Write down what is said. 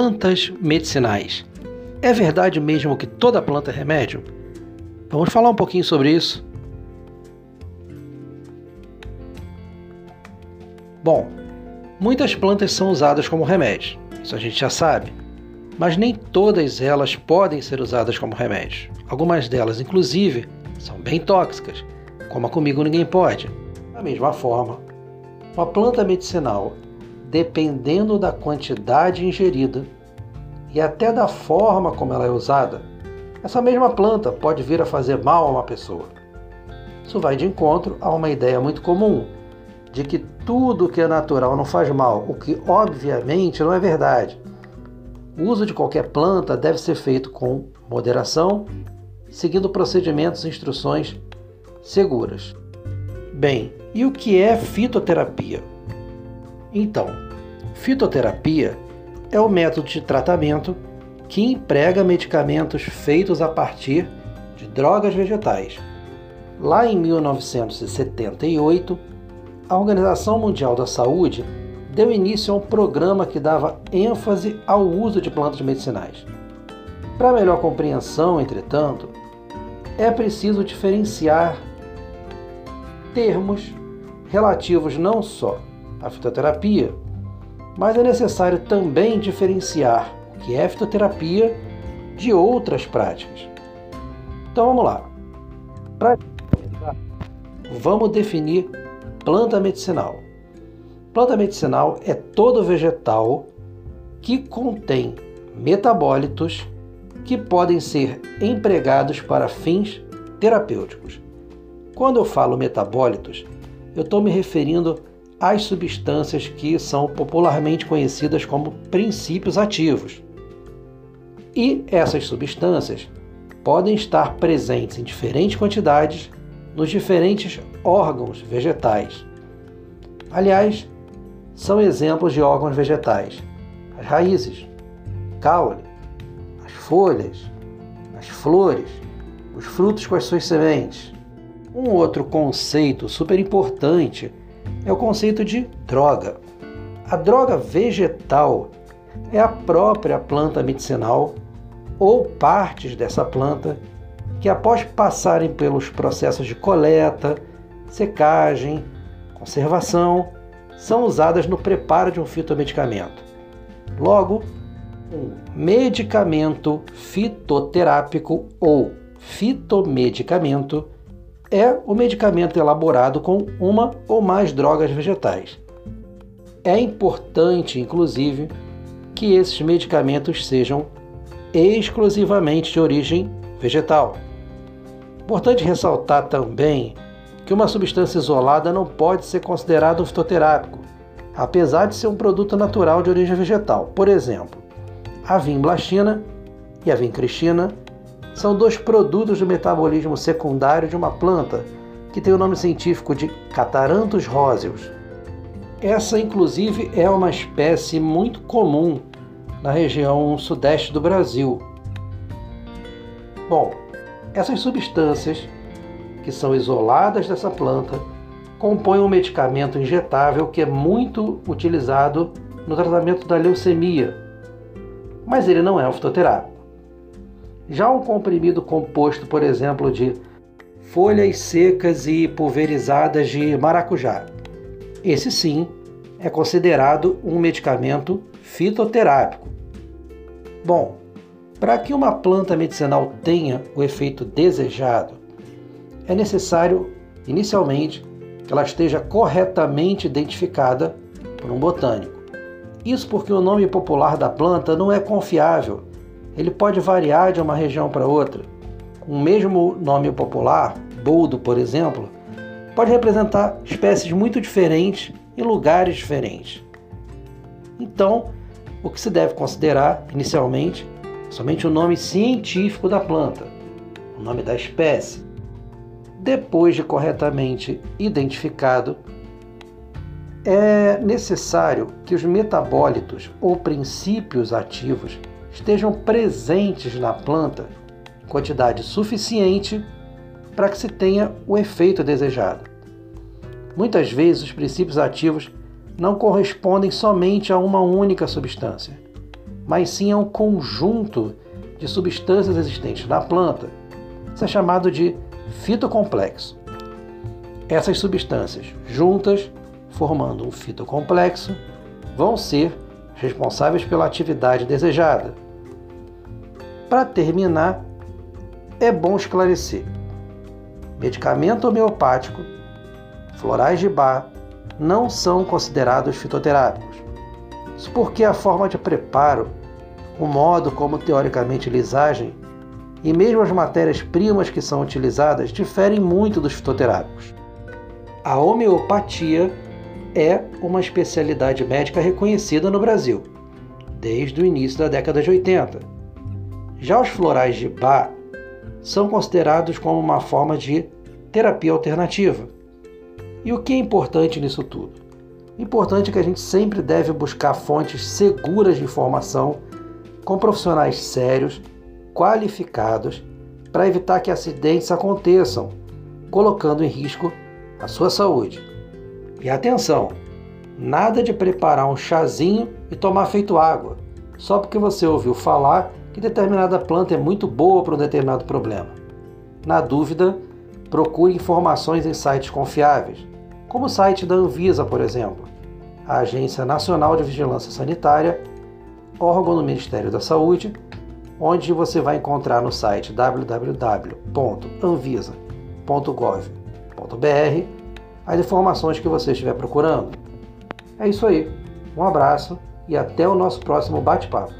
plantas medicinais. É verdade mesmo que toda planta é remédio? Vamos falar um pouquinho sobre isso. Bom, muitas plantas são usadas como remédio, isso a gente já sabe, mas nem todas elas podem ser usadas como remédio. Algumas delas, inclusive, são bem tóxicas, como a comigo ninguém pode. Da mesma forma, uma planta medicinal, dependendo da quantidade ingerida e até da forma como ela é usada, essa mesma planta pode vir a fazer mal a uma pessoa. Isso vai de encontro a uma ideia muito comum de que tudo que é natural não faz mal, o que obviamente não é verdade. O uso de qualquer planta deve ser feito com moderação, seguindo procedimentos e instruções seguras. Bem, e o que é fitoterapia? Então, fitoterapia é o método de tratamento que emprega medicamentos feitos a partir de drogas vegetais. Lá em 1978, a Organização Mundial da Saúde deu início a um programa que dava ênfase ao uso de plantas medicinais. Para melhor compreensão, entretanto, é preciso diferenciar termos relativos não só à fitoterapia, mas é necessário também diferenciar o que é fitoterapia de outras práticas. Então vamos lá. Para vamos definir planta medicinal. Planta medicinal é todo vegetal que contém metabólitos que podem ser empregados para fins terapêuticos. Quando eu falo metabólitos, eu estou me referindo às substâncias que são popularmente conhecidas como princípios ativos. E essas substâncias podem estar presentes em diferentes quantidades nos diferentes órgãos vegetais. Aliás, são exemplos de órgãos vegetais: as raízes, caule, as folhas, as flores, os frutos com as suas sementes. Um outro conceito super importante é o conceito de droga. A droga vegetal é a própria planta medicinal ou partes dessa planta que, após passarem pelos processos de coleta, secagem, conservação, são usadas no preparo de um fitomedicamento. Logo, um medicamento fitoterápico ou fitomedicamento é o medicamento elaborado com uma ou mais drogas vegetais. É importante, inclusive, que esses medicamentos sejam exclusivamente de origem vegetal. Importante ressaltar também que uma substância isolada não pode ser considerada um fitoterápico, apesar de ser um produto natural de origem vegetal. Por exemplo, a vimblastina e a vincristina são dois produtos do metabolismo secundário de uma planta que tem o nome científico de Cataranthus roseus. Essa, inclusive, é uma espécie muito comum na região sudeste do Brasil. Bom, essas substâncias, que são isoladas dessa planta, compõem um medicamento injetável que é muito utilizado no tratamento da leucemia, mas ele não é um fitoterápico. Já um comprimido composto, por exemplo, de folhas secas e pulverizadas de maracujá, esse sim é considerado um medicamento fitoterápico. Bom, para que uma planta medicinal tenha o efeito desejado, é necessário, inicialmente, que ela esteja corretamente identificada por um botânico. Isso porque o nome popular da planta não é confiável. Ele pode variar de uma região para outra. Um mesmo nome popular, boldo, por exemplo, pode representar espécies muito diferentes em lugares diferentes. Então, o que se deve considerar inicialmente somente o nome científico da planta, o nome da espécie. Depois de corretamente identificado, é necessário que os metabólitos ou princípios ativos estejam presentes na planta em quantidade suficiente para que se tenha o efeito desejado. Muitas vezes, os princípios ativos não correspondem somente a uma única substância mas sim a um conjunto de substâncias existentes na planta. Isso é chamado de fitocomplexo. Essas substâncias juntas, formando um fitocomplexo, vão ser responsáveis pela atividade desejada. Para terminar, é bom esclarecer: medicamento homeopático, florais de bar, não são considerados fitoterápicos. Isso porque a forma de preparo, o modo como teoricamente eles agem e mesmo as matérias-primas que são utilizadas diferem muito dos fitoterápicos. A homeopatia é uma especialidade médica reconhecida no Brasil, desde o início da década de 80. Já os florais de Bach são considerados como uma forma de terapia alternativa. E o que é importante nisso tudo? Importante é que a gente sempre deve buscar fontes seguras de informação com profissionais sérios, qualificados, para evitar que acidentes aconteçam, colocando em risco a sua saúde. E atenção, nada de preparar um chazinho e tomar feito água, só porque você ouviu falar que determinada planta é muito boa para um determinado problema. Na dúvida, procure informações em sites confiáveis, como o site da Anvisa, por exemplo, a Agência Nacional de Vigilância Sanitária, órgão do Ministério da Saúde, onde você vai encontrar no site www.anvisa.gov.br as informações que você estiver procurando. É isso aí. Um abraço e até o nosso próximo bate-papo.